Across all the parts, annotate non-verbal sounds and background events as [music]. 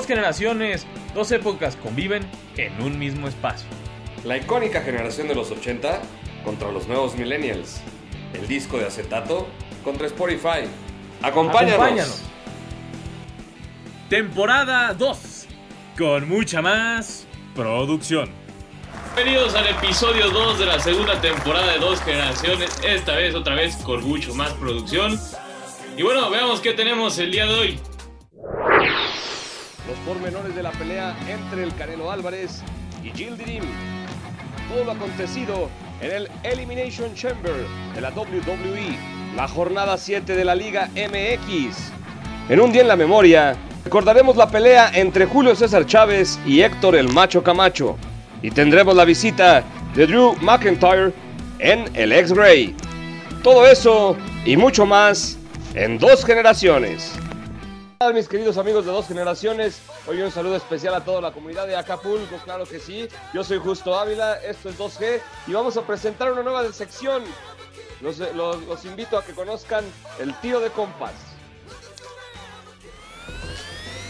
Dos generaciones, dos épocas conviven en un mismo espacio. La icónica generación de los 80 contra los nuevos millennials. El disco de acetato contra Spotify. Acompáñanos. Acompáñanos. Temporada 2. Con mucha más producción. Bienvenidos al episodio 2 de la segunda temporada de Dos Generaciones. Esta vez, otra vez, con mucho más producción. Y bueno, veamos qué tenemos el día de hoy. Los pormenores de la pelea entre el Canelo Álvarez y Jill Dirim. Todo lo acontecido en el Elimination Chamber de la WWE, la jornada 7 de la Liga MX. En un día en la memoria, recordaremos la pelea entre Julio César Chávez y Héctor el Macho Camacho. Y tendremos la visita de Drew McIntyre en el X-Ray. Todo eso y mucho más en dos generaciones. Mis queridos amigos de dos generaciones, hoy un saludo especial a toda la comunidad de Acapulco, claro que sí, yo soy Justo Ávila, esto es 2G y vamos a presentar una nueva sección, los, invito a que conozcan el tiro de compas.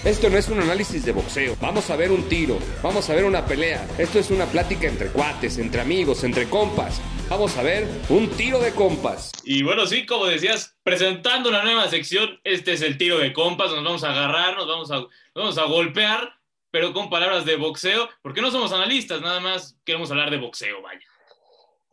Esto no es un análisis de boxeo. Vamos a ver un tiro, vamos a ver una pelea. Esto es una plática entre cuates, entre amigos, entre compas. Vamos a ver un tiro de compas. Y bueno, sí, como decías, presentando una nueva sección, este es el tiro de compas, nos vamos a agarrar, nos vamos a, nos vamos a golpear, pero con palabras de boxeo, porque no somos analistas, nada más queremos hablar de boxeo, vaya.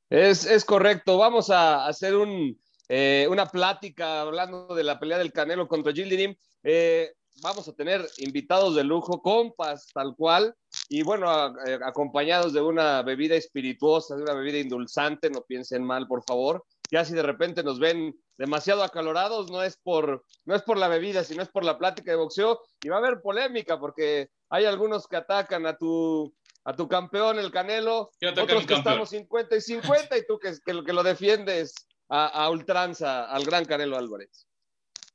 Es, es correcto, vamos a hacer un, eh, una plática hablando de la pelea del Canelo contra Jill Dirim. Eh, vamos a tener invitados de lujo, compas, tal cual, y bueno, a- eh, acompañados de una bebida espirituosa, de una bebida indulzante, no piensen mal, por favor. Ya si de repente nos ven demasiado acalorados, no es por, no es por la bebida, sino es por la plática de boxeo, y va a haber polémica, porque hay algunos que atacan a tu, a tu campeón, el Canelo, ¿Quién ataca a otros que estamos 50 y 50, y tú que, que, lo- que lo defiendes a, a ultranza al gran Canelo Álvarez.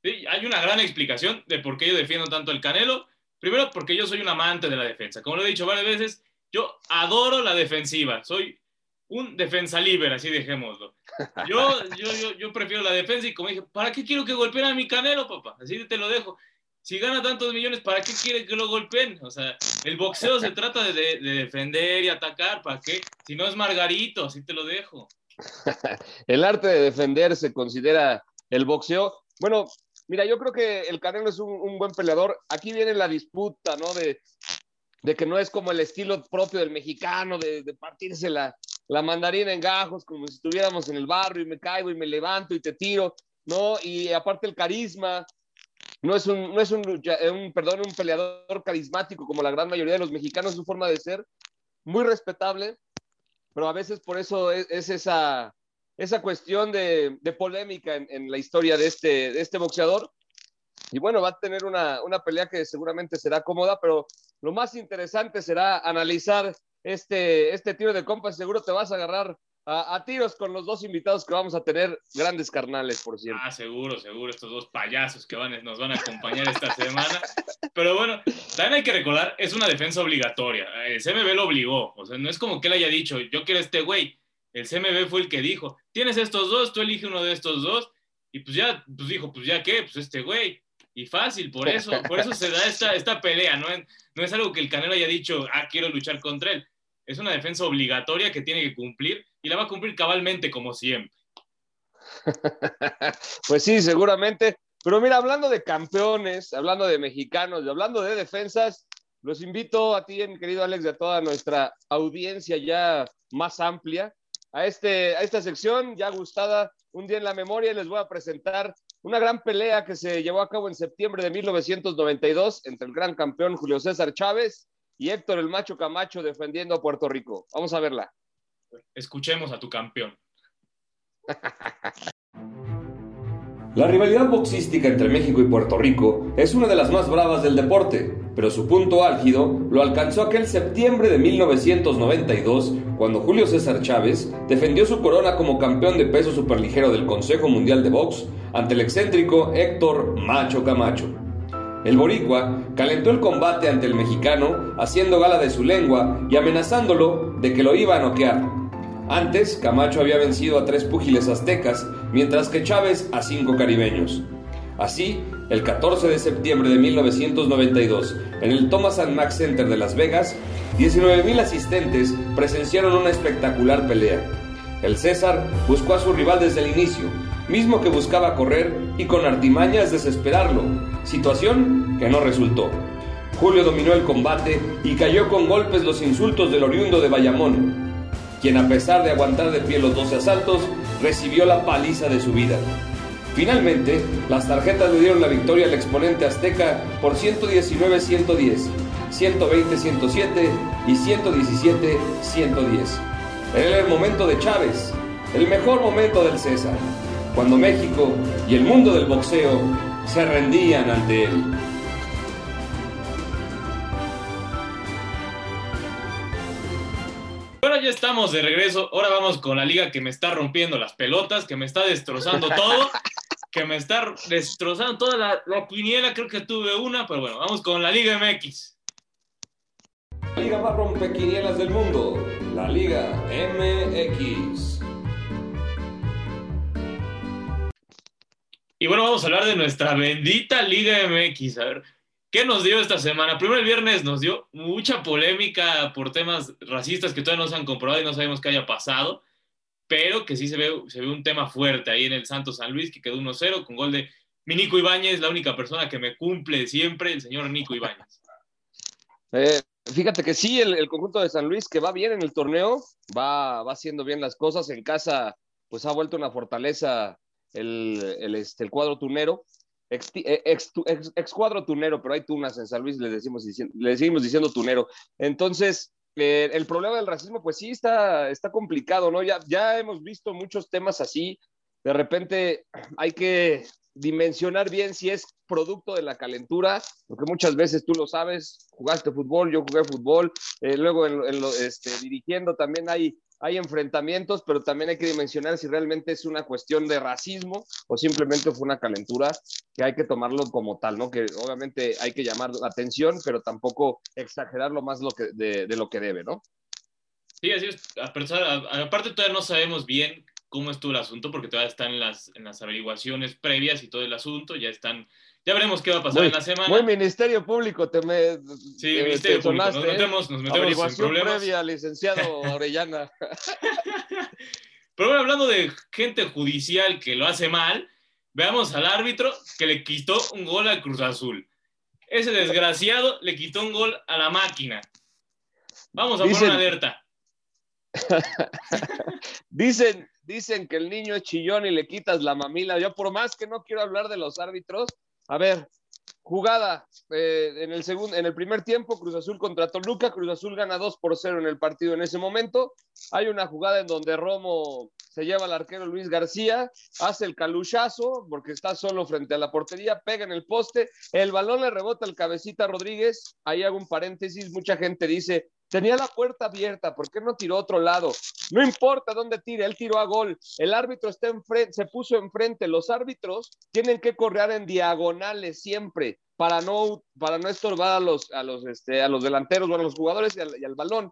Sí, hay una gran explicación de por qué yo defiendo tanto el Canelo. Primero, porque yo soy un amante de la defensa. Como lo he dicho varias veces, yo adoro la defensiva. Soy un defensa libre, así dejémoslo. Yo, [laughs] yo, yo, yo prefiero la defensa y como dije, ¿para qué quiero que golpeen a mi Canelo, papá? Así te lo dejo. Si gana tantos millones, ¿para qué quiere que lo golpeen? O sea, el boxeo se trata de, de- de defender y atacar. ¿Para qué? Si no es Margarito, así te lo dejo. [laughs] El arte de defender se considera el boxeo. Bueno, mira, yo creo que el Canelo es un, un buen peleador. Aquí viene la disputa, ¿no? De, de que no es como el estilo propio del mexicano, de, de partirse la, la mandarina en gajos, como si estuviéramos en el barrio y me caigo y me levanto y te tiro, ¿no? Y aparte el carisma, no es un, no es un, eh, un, perdón, un peleador carismático como la gran mayoría de los mexicanos, su forma de ser, muy respetable, pero a veces por eso es, es esa, esa cuestión de, polémica en, la historia de este, de este boxeador. Y bueno, va a tener una, pelea que seguramente será cómoda, pero lo más interesante será analizar este, este tiro de compas. Seguro te vas a agarrar a, tiros con los dos invitados que vamos a tener, grandes carnales, por cierto. Ah, seguro, seguro, estos dos payasos que van, nos van a acompañar esta semana. Pero bueno, también hay que recordar, es una defensa obligatoria. CMB lo obligó. O sea, no es como que él haya dicho, yo quiero este güey. El CMB fue el que dijo, tienes estos dos, tú elige uno de estos dos. Y pues ya, pues dijo, pues ya qué, pues este güey. Y fácil, por eso, por eso se da esta, [laughs] esta pelea, ¿no? No es algo que el Canelo haya dicho, ah, quiero luchar contra él. Es una defensa obligatoria que tiene que cumplir y la va a cumplir cabalmente como siempre. [laughs] pues sí, seguramente. Pero mira, hablando de campeones, hablando de mexicanos, hablando de defensas, los invito a ti, mi querido Alex, y a toda nuestra audiencia ya más amplia, a, este, a esta sección ya gustada, un día en la memoria, y les voy a presentar una gran pelea que se llevó a cabo en septiembre de 1992 entre el gran campeón Julio César Chávez y Héctor el Macho Camacho defendiendo a Puerto Rico. Vamos a verla. Escuchemos a tu campeón. [laughs] La rivalidad boxística entre México y Puerto Rico es una de las más bravas del deporte, pero su punto álgido lo alcanzó aquel septiembre de 1992, cuando Julio César Chávez defendió su corona como campeón de peso superligero del Consejo Mundial de Box ante el excéntrico Héctor Macho Camacho. El boricua calentó el combate ante el mexicano, haciendo gala de su lengua y amenazándolo de que lo iba a noquear. Antes, Camacho había vencido a tres púgiles aztecas, mientras que Chávez a cinco caribeños. Así El 14 de septiembre de 1992, en el Thomas and Mack Center de Las Vegas, 19.000 asistentes presenciaron una espectacular pelea. El César buscó a su rival desde el inicio, mismo que buscaba correr y con artimañas desesperarlo, situación que no resultó. Julio dominó el combate y cayó con golpes los insultos del oriundo de Bayamón, quien a pesar de aguantar de pie los 12 asaltos, recibió la paliza de su vida. Finalmente, las tarjetas le dieron la victoria al exponente azteca por 119-110, 120-107 y 117-110. Era el momento de Chávez, el mejor momento del César, cuando México y el mundo del boxeo se rendían ante él. Ya estamos de regreso. Ahora vamos con la liga que me está rompiendo las pelotas, que me está destrozando todo, que me está destrozando toda la, la quiniela. Creo que tuve una, pero bueno, vamos con la Liga MX. La liga más rompequinielas del mundo, la Liga MX. Y bueno, vamos a hablar de nuestra bendita Liga MX. A ver, ¿qué nos dio esta semana? Primero el viernes nos dio mucha polémica por temas racistas que todavía no se han comprobado y no sabemos qué haya pasado, pero que sí se ve, un tema fuerte ahí en el Santos San Luis, que quedó 1-0 con gol de mi Nico Ibáñez, la única persona que me cumple siempre, el señor Nico Ibáñez. Eh, fíjate que sí, el, conjunto de San Luis que va bien en el torneo, va, va haciendo bien las cosas. En casa, pues ha vuelto una fortaleza el, el, este, el cuadro tunero. Ex, ex, ex, ex, cuadro tunero, pero hay tunas en San Luis, le, decimos, le seguimos diciendo tunero. Entonces, eh, el problema del racismo, pues sí, está, está complicado, ¿no? Ya, ya hemos visto muchos temas así. De repente hay que dimensionar bien si es producto de la calentura, porque muchas veces tú lo sabes, jugaste fútbol, yo jugué fútbol, eh, luego en, en lo, este, dirigiendo también hay, hay enfrentamientos, pero también hay que dimensionar si realmente es una cuestión de racismo o simplemente fue una calentura que hay que tomarlo como tal, ¿no? Que obviamente hay que llamar la atención, pero tampoco exagerarlo más lo que, de, de lo que debe, ¿no? Sí, así es. Aparte todavía no sabemos bien cómo estuvo el asunto, porque todavía están las, en las averiguaciones previas y todo el asunto, ya están, ya veremos qué va a pasar muy, en la semana. Muy Ministerio Público, te me... Sí, te, Ministerio te Público, nos metemos, nos metemos en problemas. previa, licenciado [laughs] Orellana. Pero bueno, hablando de gente judicial que lo hace mal, veamos al árbitro que le quitó un gol al Cruz Azul. Ese desgraciado le quitó un gol a la máquina. Vamos a Dicen... poner una alerta. [laughs] dicen, dicen que el niño es chillón y le quitas la mamila. Yo por más que no quiero hablar de los árbitros, a ver, jugada eh, en el segundo, en el primer tiempo, Cruz Azul contra Toluca, Cruz Azul gana 2 por 0 en el partido en ese momento. Hay una jugada en donde Romo se lleva al arquero Luis García, hace el caluchazo porque está solo frente a la portería, pega en el poste, el balón le rebota al cabecita Rodríguez. Ahí hago un paréntesis, mucha gente dice, Tenía la puerta abierta, ¿por qué no tiró a otro lado? No importa dónde tire, él tiró a gol. El árbitro está enfrente, se puso enfrente. Los árbitros tienen que correr en diagonales siempre para no, para no estorbar a los, a los, este, a los delanteros o a los jugadores y al, balón.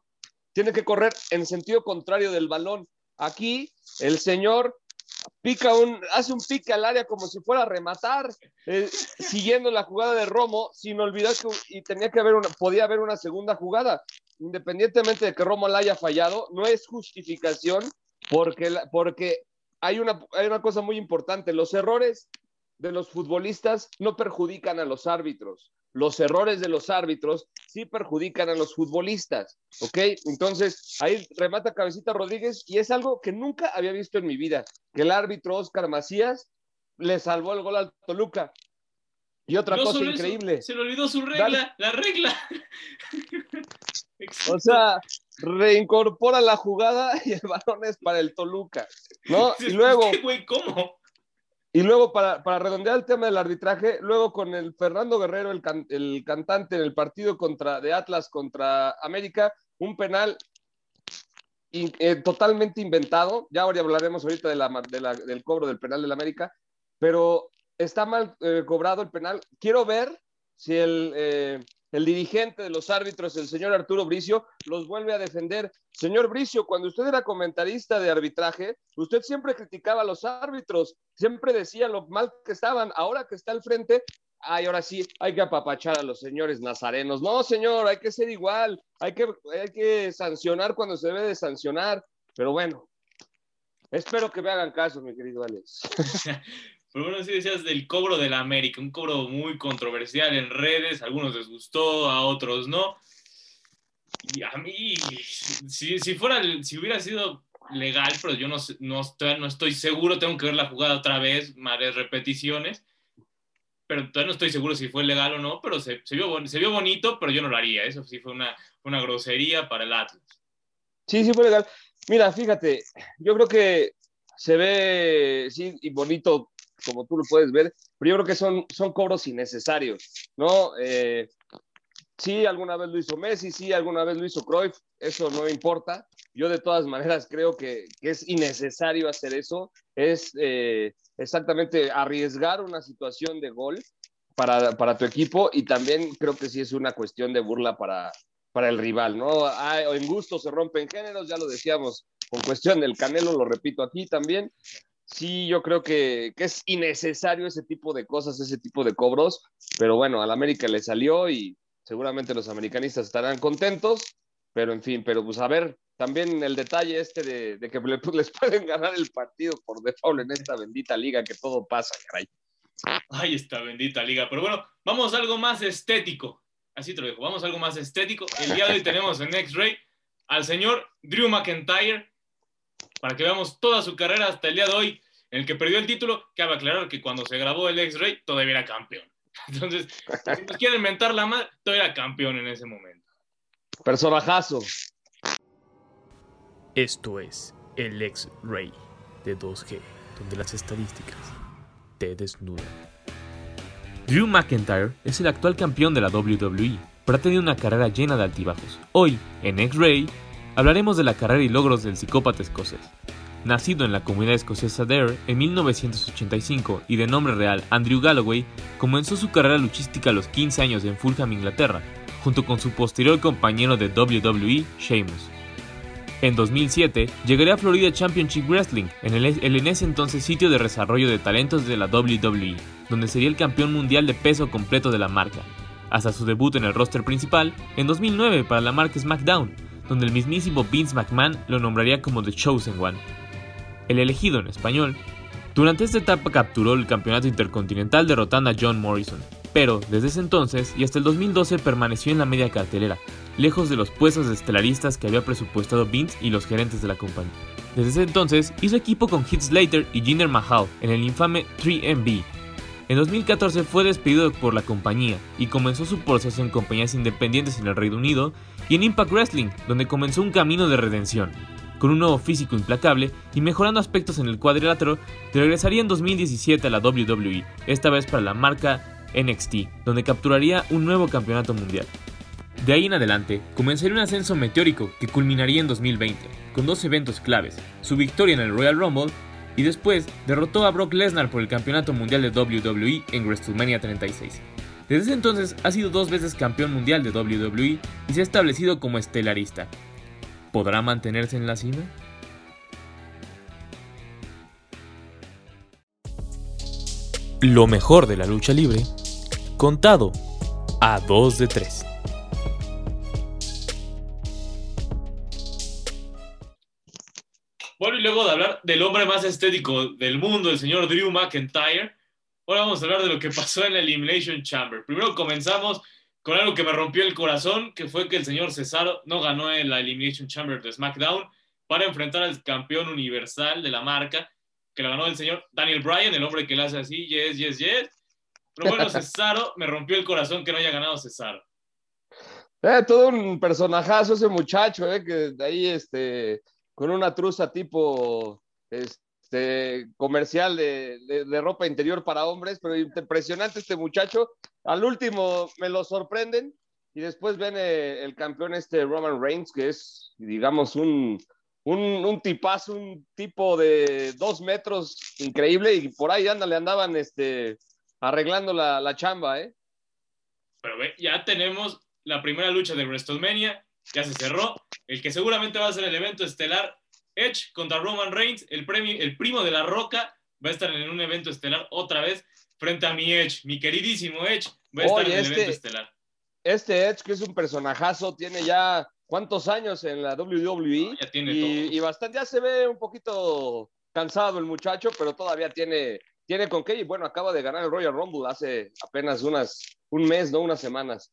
Tienen que correr en sentido contrario del balón. Aquí el señor pica un, hace un pique al área como si fuera a rematar, eh, siguiendo la jugada de Romo, sin olvidar que y tenía que haber una, podía haber una segunda jugada. Independientemente de que Romo la haya fallado, no es justificación porque, porque hay, una, hay una cosa muy importante, los errores de los futbolistas no perjudican a los árbitros. Los errores de los árbitros sí perjudican a los futbolistas, ¿ok? Entonces, ahí remata Cabecita Rodríguez y es algo que nunca había visto en mi vida, que el árbitro Oscar Macías le salvó el gol al Toluca. Y otra no cosa increíble. Eso, se le olvidó su regla, Dale. la regla. O sea, reincorpora la jugada [laughs] y el balón es para el Toluca, ¿no? [laughs] Y luego... Güey, ¿cómo? Y luego, para, para, redondear el tema del arbitraje, luego con el Fernando Guerrero, el, can, el, cantante en el partido contra, de Atlas contra América, un penal in, eh, totalmente inventado. Ya ahora hablaremos ahorita de la, de la, del cobro del penal del América, pero está mal eh, cobrado el penal. Quiero ver si el, eh, el dirigente de los árbitros, el señor Arturo Bricio, los vuelve a defender. Señor Bricio, cuando usted era comentarista de arbitraje, usted siempre criticaba a los árbitros, siempre decía lo mal que estaban. Ahora que está al frente, ay, ahora sí, hay que apapachar a los señores nazarenos. No, señor, hay que ser igual, hay que, hay que sancionar cuando se debe de sancionar. Pero bueno, espero que me hagan caso, mi querido Alex. [laughs] Pero bueno, si decías del cobro de la América, un cobro muy controversial en redes, a algunos les gustó, a otros no. Y a mí, si, si fuera, si hubiera sido legal, pero yo no, no, estoy, no estoy seguro, tengo que ver la jugada otra vez, varias repeticiones, pero todavía no estoy seguro si fue legal o no, pero se, se, vio, se vio bonito, pero yo no lo haría, eso sí fue una, una grosería para el Atlas. Sí, sí fue legal. Mira, fíjate, yo creo que se ve, sí, y bonito como tú lo puedes ver, pero yo creo que son, son cobros innecesarios, ¿no? Eh, sí, alguna vez lo hizo Messi, sí, alguna vez lo hizo Cruyff, eso no importa. Yo de todas maneras creo que, es innecesario hacer eso, es eh, exactamente arriesgar una situación de gol para, para, tu equipo y también creo que sí es una cuestión de burla para, para el rival, ¿no? en gusto se rompen géneros, ya lo decíamos con cuestión del Canelo, lo repito aquí también, sí, yo creo que, es innecesario ese tipo de cosas, ese tipo de cobros, pero bueno, al América le salió y seguramente los americanistas estarán contentos, pero en fin, pero pues a ver, también el detalle este de, que [laughs] les pueden ganar el partido por default en esta bendita liga, que todo pasa, caray. Ay, esta bendita liga, pero bueno, vamos a algo más estético, así te lo dejo, vamos a algo más estético. El día de hoy tenemos en X-Ray al señor Drew McIntyre, para que veamos toda su carrera hasta el día de hoy, en el que perdió el título, cabe aclarar que cuando se grabó el X-Ray todavía era campeón. [laughs] Entonces, si nos quieren inventar la madre, todavía era campeón en ese momento. Personajazo. Esto es el X-Ray de 2G, donde las estadísticas te desnudan. Drew McIntyre es el actual campeón de la WWE, pero ha tenido una carrera llena de altibajos. Hoy, en X-Ray, hablaremos de la carrera y logros del psicópata escocés. Nacido en la comunidad escocesa Ayr en 1985 y de nombre real Andrew Galloway, comenzó su carrera luchística a los 15 años en Fulham, Inglaterra, junto con su posterior compañero de WWE, Sheamus. En 2007 llegaría a Florida Championship Wrestling, en el, en ese entonces sitio de desarrollo de talentos de la WWE, donde sería el campeón mundial de peso completo de la marca, hasta su debut en el roster principal en 2009 para la marca SmackDown, donde el mismísimo Vince McMahon lo nombraría como The Chosen One. El elegido en español, durante esta etapa capturó el campeonato intercontinental derrotando a John Morrison, pero desde ese entonces y hasta el 2012 permaneció en la media cartelera, lejos de los puestos de estelaristas que había presupuestado Vince y los gerentes de la compañía. Desde ese entonces hizo equipo con Heath Slater y Jinder Mahal en el infame 3MB. En 2014 fue despedido por la compañía y comenzó su proceso en compañías independientes en el Reino Unido y en Impact Wrestling, donde comenzó un camino de redención. Con un nuevo físico implacable y mejorando aspectos en el cuadrilátero, regresaría en 2017 a la WWE, esta vez para la marca NXT, donde capturaría un nuevo campeonato mundial. De ahí en adelante, comenzaría un ascenso meteórico que culminaría en 2020, con dos eventos claves, su victoria en el Royal Rumble y después derrotó a Brock Lesnar por el campeonato mundial de WWE en WrestleMania 36. Desde ese entonces ha sido dos veces campeón mundial de WWE y se ha establecido como estelarista. ¿Podrá mantenerse en la cima? Lo mejor de la lucha libre, contado a 2 de 3. Luego de hablar del hombre más estético del mundo, el señor Drew McIntyre, Ahora vamos a hablar de lo que pasó en la Elimination Chamber. Primero comenzamos con algo que me rompió el corazón, que fue que el señor Cesaro no ganó en la Elimination Chamber de SmackDown para enfrentar al campeón universal de la marca, que lo ganó el señor Daniel Bryan, el hombre que le hace así, yes, yes, yes. Pero bueno, [laughs] Cesaro, me rompió el corazón que no haya ganado Cesaro. Eh, todo un personajazo ese muchacho, eh, que de ahí, este, con una truza tipo, este, comercial de, ropa interior para hombres, pero impresionante este muchacho. Al último me lo sorprenden y después ven eh, el campeón este Roman Reigns, que es, digamos, un, un, tipazo, un tipo de dos metros increíble y por ahí anda, le andaban este, arreglando la, la chamba, ¿eh? Pero ya tenemos la primera lucha de WrestleMania, ya se cerró, el que seguramente va a ser el evento estelar Edge contra Roman Reigns, el, premio, el primo de la Roca, va a estar en un evento estelar otra vez. frente a mi Edge, mi queridísimo Edge, va a estar en el Oye, evento este- estelar. Este Edge, que es un personajazo, tiene ya cuántos años en la WWE Ya tiene y, y bastante, ya se ve un poquito cansado el muchacho, pero todavía tiene, tiene con qué. Y bueno, acaba de ganar el Royal Rumble hace apenas unas, un mes, no unas semanas.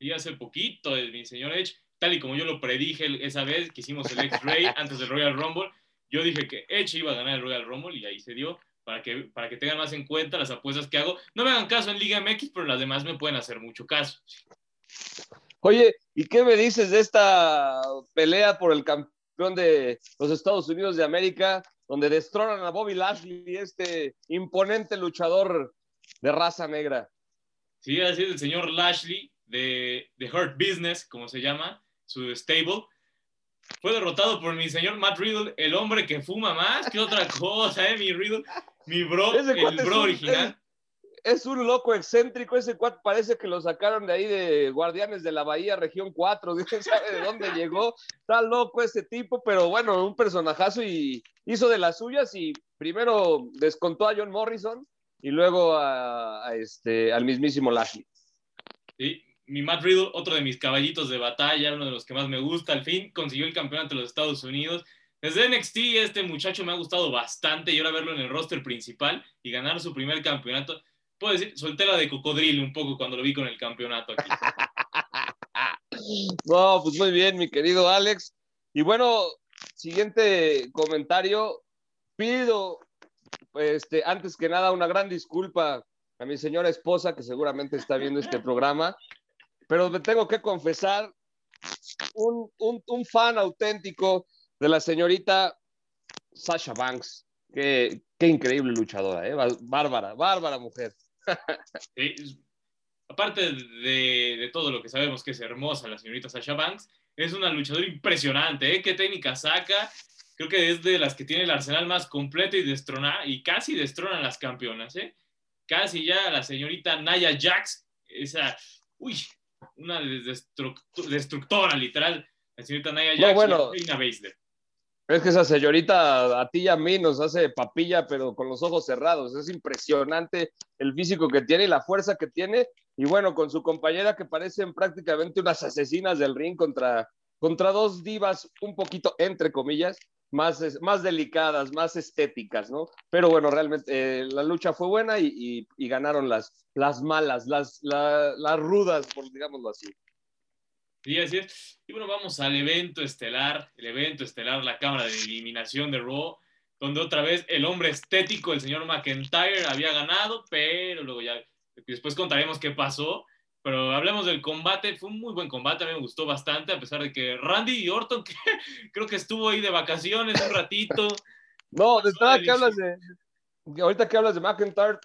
Y hace poquito, el- mi señor Edge, tal y como yo lo predije esa vez que hicimos el X-Ray [laughs] antes del Royal Rumble, yo dije que Edge iba a ganar el Royal Rumble y ahí se dio. Para que, para que tengan más en cuenta las apuestas que hago. No me hagan caso en Liga MX, pero las demás me pueden hacer mucho caso. Oye, ¿y qué me dices de esta pelea por el campeón de los Estados Unidos de América, donde destronan a Bobby Lashley, este imponente luchador de raza negra? Sí, así es el señor Lashley de, de Hurt Business, como se llama, su stable. Fue derrotado por mi señor Matt Riddle, el hombre que fuma más que otra [laughs] cosa, ¿eh? Mi Riddle, mi bro, Ese el bro un- original. Es un loco excéntrico, ese cuate parece que lo sacaron de ahí de Guardianes de la Bahía, región 4, ¿quién [laughs] sabe de dónde llegó? Está loco ese tipo, pero bueno, un personajazo y hizo de las suyas y primero descontó a John Morrison y luego a, a este, al mismísimo Lashley. Sí, mi Matt Riddle, otro de mis caballitos de batalla, uno de los que más me gusta, al fin consiguió el campeonato de los Estados Unidos. Desde NXT este muchacho me ha gustado bastante y ahora verlo en el roster principal y ganar su primer campeonato. Puedo decir, solté la de cocodrilo un poco cuando lo vi con el campeonato aquí. [laughs] No, pues muy bien, mi querido Alex. Y bueno, siguiente comentario. Pido, este, antes que nada, una gran disculpa a mi señora esposa, que seguramente está viendo este programa, pero me tengo que confesar, un, fan auténtico de la señorita Sasha Banks. Qué, increíble luchadora, ¿eh? Bárbara, bárbara mujer. [laughs] Aparte de, de todo lo que sabemos que es hermosa la señorita Sasha Banks, es una luchadora impresionante, ¿eh? Qué técnica saca. Creo que es de las que tiene el arsenal más completo y destrona, y casi destronan las campeonas, ¿eh? Casi ya la señorita Naya Jax, esa, uy, una destruct- destructora, literal. La señorita Naya No, bueno. Baszler. Es que esa señorita a ti y a mí nos hace papilla, pero con los ojos cerrados. Es impresionante el físico que tiene y la fuerza que tiene. Y bueno, con su compañera que parecen prácticamente unas asesinas del ring contra, contra dos divas un poquito, entre comillas, más, más delicadas, más estéticas, ¿no? Pero bueno, realmente eh, la lucha fue buena y, y- y ganaron las, las malas, las, la- las rudas, por digámoslo así. Sí, así es. Y bueno, vamos al evento estelar, el evento estelar, la cámara de eliminación de Raw, donde otra vez el hombre estético, el señor McIntyre, había ganado, pero luego ya, después contaremos qué pasó. Pero hablemos del combate, fue un muy buen combate, a mí me gustó bastante, a pesar de que Randy Orton, [laughs] que creo que estuvo ahí de vacaciones un ratito. [laughs] No, de entrada que hablas de. ahorita que hablas de McIntyre,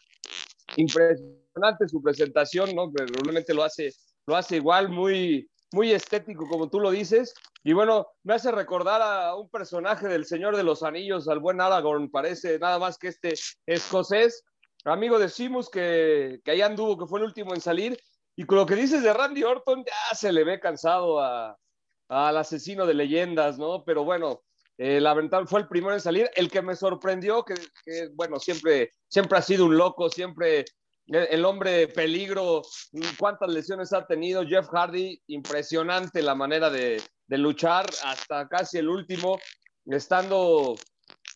impresionante su presentación, ¿no? Que Realmente lo hace, lo hace igual, muy, muy estético, como tú lo dices. Y bueno, me hace recordar a un personaje del Señor de los Anillos, al buen Aragorn, parece nada más que este escocés, amigo de Simus, que, que ahí anduvo, que fue el último en salir. Y con lo que dices de Randy Orton, ya se le ve cansado al asesino de leyendas, ¿no? Pero bueno, eh, la fue el primero en salir. El que me sorprendió, que, bueno, siempre, siempre ha sido un loco, siempre el, el hombre peligro, cuántas lesiones ha tenido. Jeff Hardy, impresionante la manera de, de luchar hasta casi el último, estando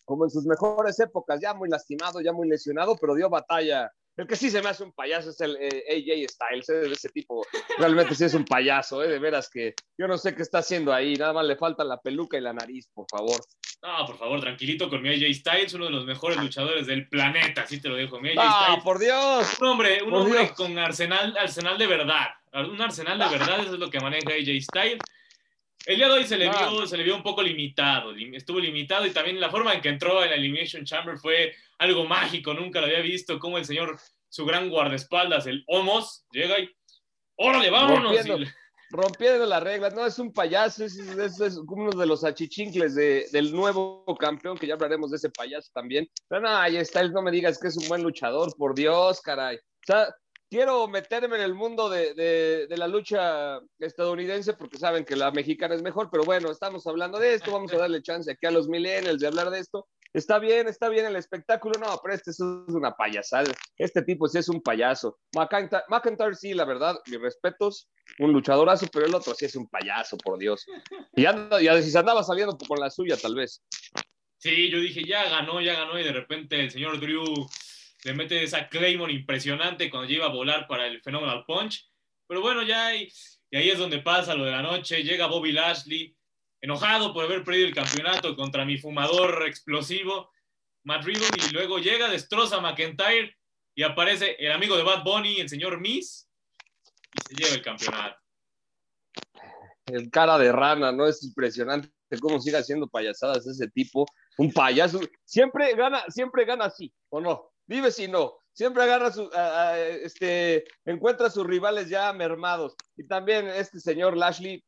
como en sus mejores épocas, ya muy lastimado, ya muy lesionado, pero dio batalla. El que sí se me hace un payaso es el eh, AJ Styles, ¿eh? ese tipo realmente sí es un payaso, ¿eh? de veras que yo no sé qué está haciendo ahí, nada más le falta la peluca y la nariz, por favor. No, por favor, tranquilito con mi AJ Styles, uno de los mejores luchadores del planeta, así te lo dejo. Mi AJ ¡Ah, Styles, por Dios! un hombre, un hombre Dios. con arsenal, arsenal de verdad. Un arsenal de verdad, eso es lo que maneja AJ Styles. El día de hoy se le, Ah. vio, se le vio un poco limitado, lim- estuvo limitado y también la forma en que entró en la Elimination Chamber fue algo mágico, nunca lo había visto, como el señor, su gran guardaespaldas, el Homos, llega y órale, vámonos. Rompiendo. Y- Rompiendo las reglas, no, es un payaso, es, es- es uno de los achichincles de- del nuevo campeón, que ya hablaremos de ese payaso también. Pero no, ahí Styles, no me digas que es un buen luchador, por Dios, caray. O sea, quiero meterme en el mundo de, de- de la lucha estadounidense porque saben que la mexicana es mejor, pero bueno, estamos hablando de esto, vamos a darle chance aquí a los millennials de hablar de esto. Está bien, está bien el espectáculo, no, pero este es una payasada, este tipo sí es un payaso. McIntyre, sí, la verdad, mis respetos, un luchadorazo, pero el otro sí es un payaso, por Dios. Y, anda, y si se andaba saliendo con la suya, tal vez. Sí, yo dije, ya ganó, ya ganó, y de repente el señor Drew le mete esa Claymore impresionante cuando lleva a volar para el Phenomenal Punch. Pero bueno, ya, y ahí es donde pasa lo de la noche, llega Bobby Lashley enojado por haber perdido el campeonato contra mi fumador explosivo, Matt Riddle, y luego llega, destroza a McIntyre y aparece el amigo de Bad Bunny, el señor Miss, y se lleva el campeonato. El cara de rana, ¿no? Es impresionante cómo sigue haciendo payasadas ese tipo. Un payaso. Siempre gana, siempre gana así, ¿o no? Dime si no. Siempre agarra su, este, encuentra sus rivales ya mermados. Y también este señor Lashley,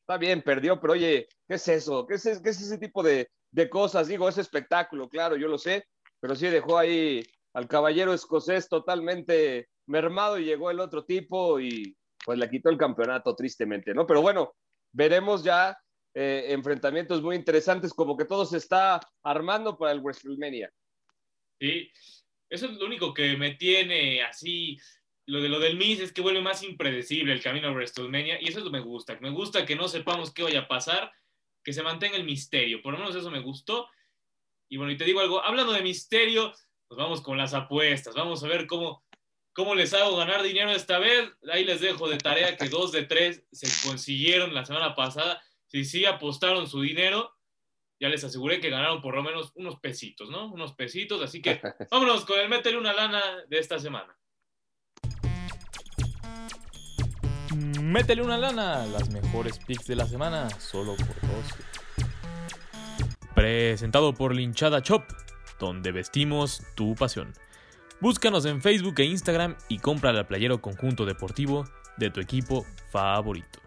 está bien, perdió, pero oye, ¿qué es eso? ¿Qué es, qué es ese tipo de, cosas? Digo, es espectáculo, claro, yo lo sé, pero sí dejó ahí al caballero escocés totalmente mermado y llegó el otro tipo y pues le quitó el campeonato tristemente, ¿no? Pero bueno, veremos ya eh, enfrentamientos muy interesantes, como que todo se está armando para el WrestleMania. Sí, eso es lo único que me tiene así lo de lo del Miss es que vuelve más impredecible el camino a WrestleMania y eso es lo que me gusta. Me gusta que no sepamos qué vaya a pasar, que se mantenga el misterio. Por lo menos eso me gustó. Y bueno, y te digo algo, hablando de misterio, pues vamos con las apuestas. Vamos a ver cómo, cómo les hago ganar dinero esta vez. Ahí les dejo de tarea que dos de tres se consiguieron la semana pasada. Si sí apostaron su dinero, ya les aseguré que ganaron por lo menos unos pesitos, ¿no? Unos pesitos. Así que [laughs] vámonos con el métele una lana de esta semana. Métele una lana, las mejores picks de la semana, solo por dos. Presentado por Linchada Shop, donde vestimos tu pasión. Búscanos en Facebook e Instagram y compra la playero conjunto deportivo de tu equipo favorito.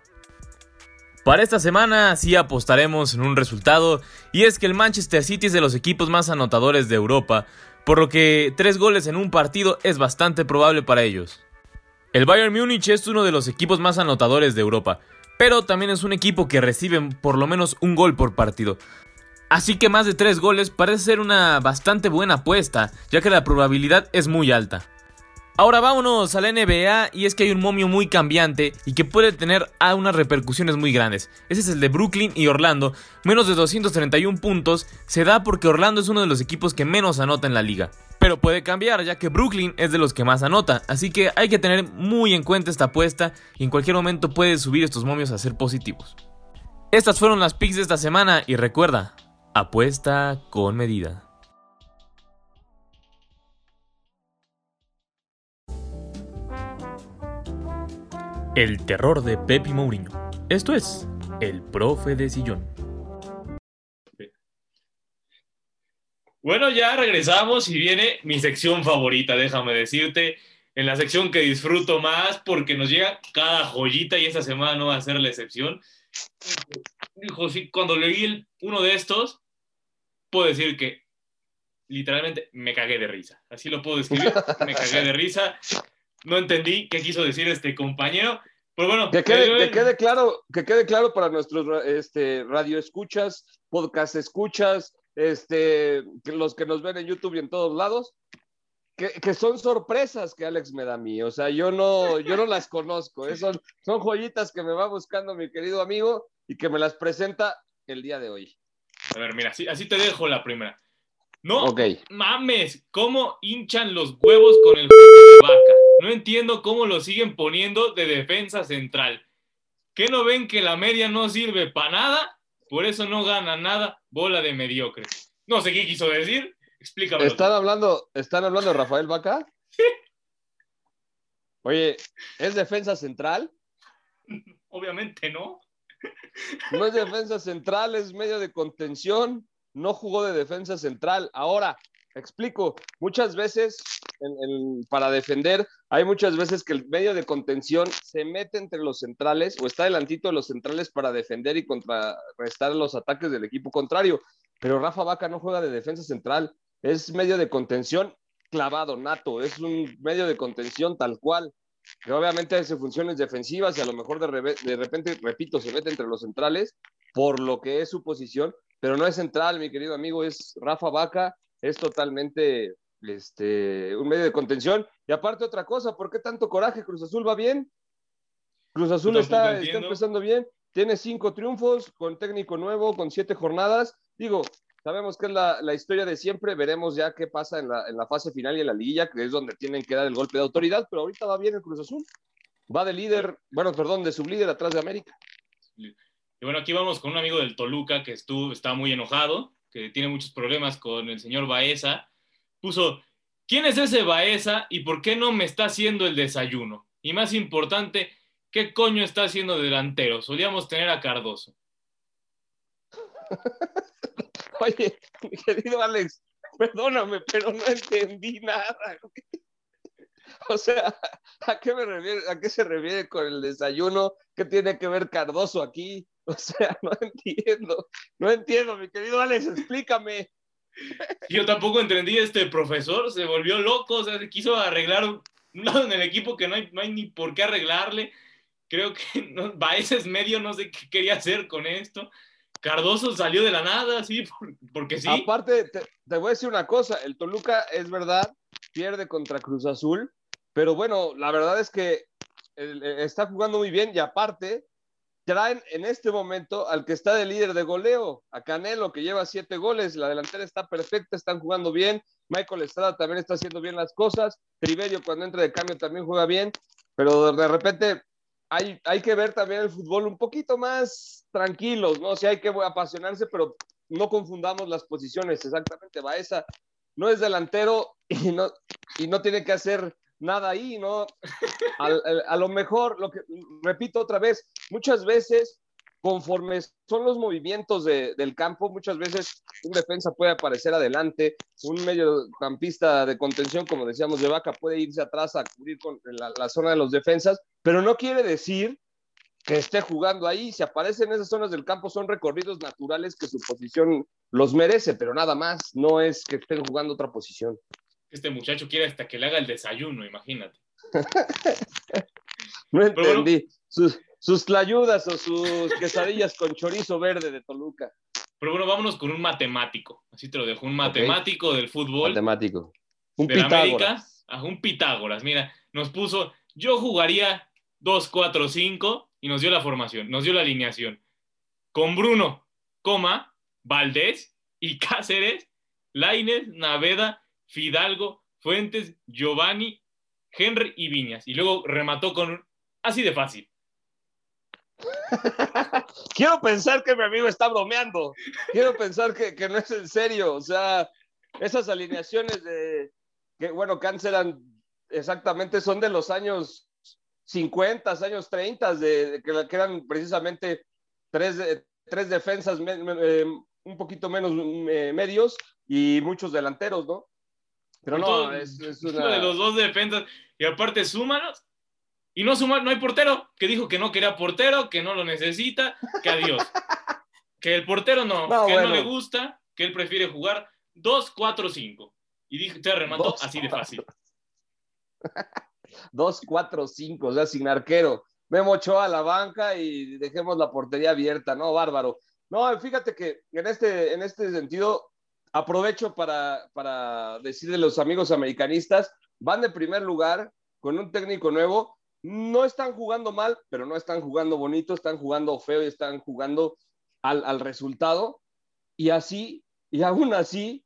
Para esta semana sí apostaremos en un resultado y es que el Manchester City es de los equipos más anotadores de Europa, por lo que tres goles en un partido es bastante probable para ellos. El Bayern Múnich es uno de los equipos más anotadores de Europa, pero también es un equipo que recibe por lo menos un gol por partido. Así que más de tres goles parece ser una bastante buena apuesta, ya que la probabilidad es muy alta. Ahora vámonos a la NBA y es que hay un momio muy cambiante y que puede tener unas repercusiones muy grandes. Ese es el de Brooklyn y Orlando. Menos de 231 puntos se da porque Orlando es uno de los equipos que menos anota en la liga. Pero puede cambiar ya que Brooklyn es de los que más anota, así que hay que tener muy en cuenta esta apuesta y en cualquier momento puede subir estos momios a ser positivos. Estas fueron las picks de esta semana y recuerda, apuesta con medida. El terror de Pepi Mourinho. Esto es El Profe de Sillón. Bueno, ya regresamos y viene mi sección favorita, déjame decirte, en la sección que disfruto más porque nos llega cada joyita y esta semana no va a ser la excepción. Dijo, sí, cuando leí uno de estos, puedo decir que literalmente me cagué de risa. Así lo puedo describir, me cagué de risa no entendí qué quiso decir este compañero. Pero bueno, que quede, claro, que quede claro para nuestros este, radio escuchas, podcast escuchas, este, los que nos ven en YouTube y en todos lados, que, son sorpresas que Alex me da a mí. O sea, yo no, yo no las conozco. ¿eh? Son, son joyitas que me va buscando mi querido amigo y que me las presenta el día de hoy. A ver, mira, así, así te dejo la primera. No mames, ¿cómo hinchan los huevos con el vaca? No entiendo cómo lo siguen poniendo de defensa central. ¿Qué no ven que la media no sirve para nada? Por eso no gana nada, bola de mediocre. No sé qué quiso decir. Explícame. ¿Están hablando, ¿Están hablando de Rafael Vaca? Sí. Oye, ¿es defensa central? Obviamente no. No es defensa central, es medio de contención. No jugó de defensa central. Ahora, explico, muchas veces para defender, hay muchas veces que el medio de contención se mete entre los centrales o está delantito de los centrales para defender y contrarrestar los ataques del equipo contrario. Pero Rafa Vaca no juega de defensa central, es medio de contención clavado, nato, es un medio de contención tal cual, que obviamente hace funciones defensivas y a lo mejor de, repente, repito, se mete entre los centrales por lo que es su posición, pero no es central, mi querido amigo, es Rafa Vaca, es totalmente este, un medio de contención. Y aparte otra cosa, ¿por qué tanto coraje? Cruz Azul va bien. Cruz Azul está, está empezando bien, tiene cinco triunfos con técnico nuevo, con siete jornadas. Digo, sabemos que es la, la, historia de siempre, veremos ya qué pasa en la, en la, fase final y en la liguilla, que es donde tienen que dar el golpe de autoridad, pero ahorita va bien el Cruz Azul. Va de líder, bueno, perdón, de sublíder atrás de América. Y bueno, aquí vamos con un amigo del Toluca que estuvo, está muy enojado, que tiene muchos problemas con el señor Baeza. Puso, ¿quién es ese Baeza y por qué no me está haciendo el desayuno? Y más importante, ¿qué coño está haciendo delantero? Solíamos tener a Cardoso. [laughs] Oye, mi querido Alex, perdóname, pero no entendí nada. O sea, ¿a qué, ¿a qué se refiere con el desayuno? ¿Qué tiene que ver Cardoso aquí? O sea, [laughs] no entiendo. No entiendo, mi querido Alex, explícame. [laughs] Yo tampoco entendí, este profesor se volvió loco, o sea, se quiso arreglar un lado en el equipo que no hay, no hay ni por qué arreglarle. Creo que [laughs] no, Baez es medio, no sé qué quería hacer con esto. Cardoso salió de la nada, sí, [laughs] porque sí. Aparte, te, te, voy a decir una cosa, el Toluca es verdad, pierde contra Cruz Azul, pero bueno, la verdad es que el, el, está jugando muy bien y aparte traen en este momento al que está de líder de goleo, a Canelo, que lleva siete goles, la delantera está perfecta, están jugando bien, Michael Estrada también está haciendo bien las cosas, Triverio cuando entra de cambio también juega bien, pero de repente hay, hay, que ver también el fútbol un poquito más tranquilos, ¿no? O sea, hay que apasionarse, pero no confundamos las posiciones, exactamente. Baeza no es delantero y no, y no tiene que hacer nada ahí, ¿no? A, lo mejor, lo que repito otra vez, muchas veces, conforme son los movimientos de, del campo, muchas veces un defensa puede aparecer adelante, un mediocampista de contención, como decíamos, de vaca, puede irse atrás a cubrir con la, la zona de los defensas, pero no quiere decir que esté jugando ahí. Si aparece en esas zonas del campo, son recorridos naturales que su posición los merece, pero nada más, no es que estén jugando otra posición. Este muchacho quiere hasta que le haga el desayuno, imagínate. [laughs] no entendí. Bueno, sus, sus tlayudas o sus quesadillas con chorizo verde de Toluca. Pero bueno, vámonos con un matemático. Así te lo dejo, un matemático okay. del fútbol. Matemático. Un de América. Ah, un Pitágoras. Mira, nos puso, yo jugaría 2-4-5 y nos dio la formación, nos dio la alineación. Con Bruno, coma, Valdés y [laughs] Cáceres, Laines, Naveda, Fidalgo, Fuentes, Giovanni, Henry y Viñas. Y luego remató con así de fácil. [laughs] Quiero pensar que mi amigo está bromeando. Quiero pensar que, no es en serio. O sea, esas alineaciones de que, bueno, cancelan exactamente son de los años 50, años 30, de, que, eran precisamente tres, tres defensas eh, un poquito menos eh, medios y muchos delanteros, ¿no? Pero no, es, es una... de los dos defensas. Y aparte, súmanos. Y no sumar, no hay portero, que dijo que no quería portero, que no lo necesita, que adiós. [laughs] que el portero no, no que bueno. no le gusta, que él prefiere jugar 2, 4, 5. Y dijo, te remató dos, así de fácil. 2, 4, 5, o sea, sin arquero. Memo Ochoa a la banca y dejemos la portería abierta, ¿no? Bárbaro. No, fíjate que en este, en este sentido aprovecho para, para decirle a los amigos americanistas, van de primer lugar con un técnico nuevo, no están jugando mal, pero no están jugando bonito, están jugando feo y están jugando al, al resultado. Y así, y aún así,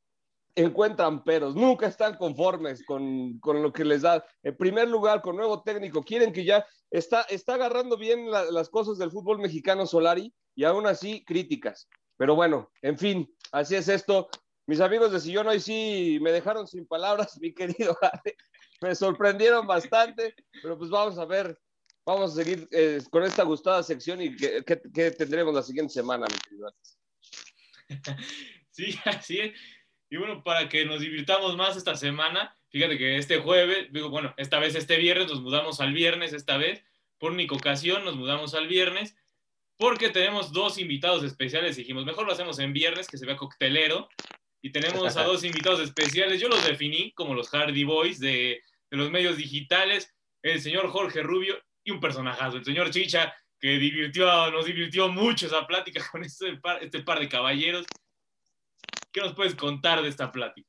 encuentran peros, nunca están conformes con, con, lo que les da. En primer lugar, con nuevo técnico, quieren que ya está, está agarrando bien la, las cosas del fútbol mexicano Solari y aún así críticas. Pero bueno, en fin, así es esto. Mis amigos de Sillón hoy sí me dejaron sin palabras, [laughs] mi querido Ale. Me sorprendieron bastante, pero pues vamos a ver, vamos a seguir eh, con esta gustada sección y qué, qué, qué tendremos la siguiente semana, mi querido Ale. [laughs] Sí, así es. Y bueno, para que nos divirtamos más esta semana, fíjate que este jueves, digo, bueno, esta vez este viernes, nos mudamos al viernes, esta vez, por única ocasión nos mudamos al viernes, porque tenemos dos invitados especiales. Dijimos, mejor lo hacemos en viernes, que se vea coctelero. Y tenemos a [laughs] dos invitados especiales. Yo los definí como los Hardy Boys de, de los medios digitales, el señor Jorge Rubio y un personajazo, el señor Chicha, que divirtió, nos divirtió mucho esa plática [laughs] con este par, este par de caballeros. ¿Qué nos puedes contar de esta plática?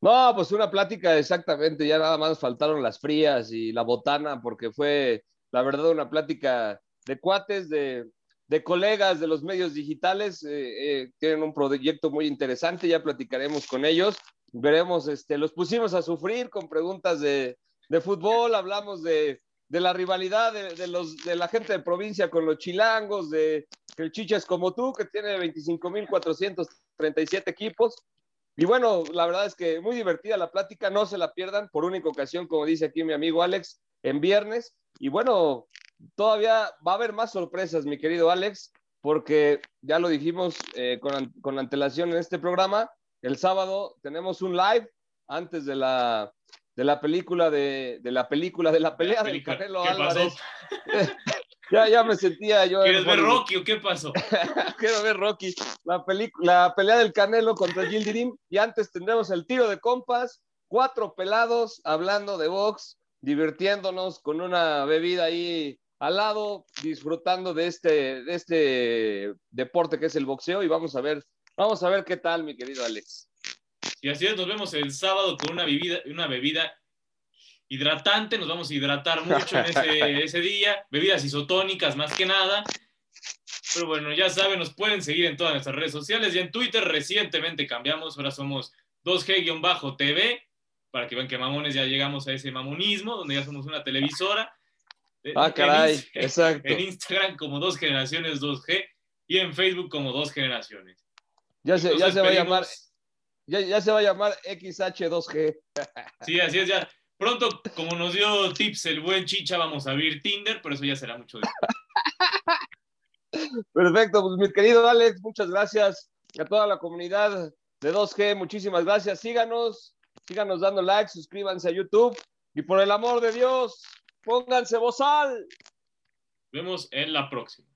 No, pues una plática exactamente, ya nada más faltaron las frías y la botana, porque fue, la verdad, una plática de cuates, de, de colegas de los medios digitales, eh, eh, tienen un proyecto muy interesante, ya platicaremos con ellos, veremos, este, los pusimos a sufrir con preguntas de, de fútbol, hablamos de, de la rivalidad de, de, los, de la gente de provincia con los chilangos, de que el Chicha es como tú, que tiene 25.437 equipos. Y bueno, la verdad es que muy divertida la plática, no se la pierdan por única ocasión, como dice aquí mi amigo Alex, en viernes. Y bueno, todavía va a haber más sorpresas, mi querido Alex, porque ya lo dijimos eh, con, con antelación en este programa, el sábado tenemos un live antes de la, de la película de, de la película de la pelea La del Canelo ¿qué Álvarez. [laughs] ya, ya me sentía yo. ¿Quieres ver. Rocky o qué pasó? [laughs] Quiero ver Rocky. La, la pelea del Canelo contra Gildirim. Y antes tendremos el tiro de compas. Cuatro pelados hablando de box, divirtiéndonos con una bebida ahí al lado, disfrutando de este, de este deporte que es el boxeo. Y vamos a ver, vamos a ver qué tal, mi querido Alex. Y así es, nos vemos el sábado con una bebida, una bebida hidratante, nos vamos a hidratar mucho en ese, [laughs] ese día, bebidas isotónicas más que nada. Pero bueno, ya saben, nos pueden seguir en todas nuestras redes sociales y en Twitter recientemente cambiamos, ahora somos 2G-TV, para que vean que mamones ya llegamos a ese mamonismo, donde ya somos una televisora. Ah, caray, en, [laughs] exacto. en Instagram como dos generaciones 2G y en Facebook como dos generaciones. Ya se, ya se va a llamar, ya, ya se va a llamar XH2G. [laughs] Sí, así es ya. Pronto, como nos dio tips el buen Chicha, vamos a abrir Tinder, pero eso ya será mucho después. [laughs] Perfecto, pues mi querido Alex, muchas gracias a toda la comunidad de 2G, muchísimas gracias. Síganos, síganos dando like, suscríbanse a YouTube y por el amor de Dios, pónganse bozal. Nos vemos en la próxima.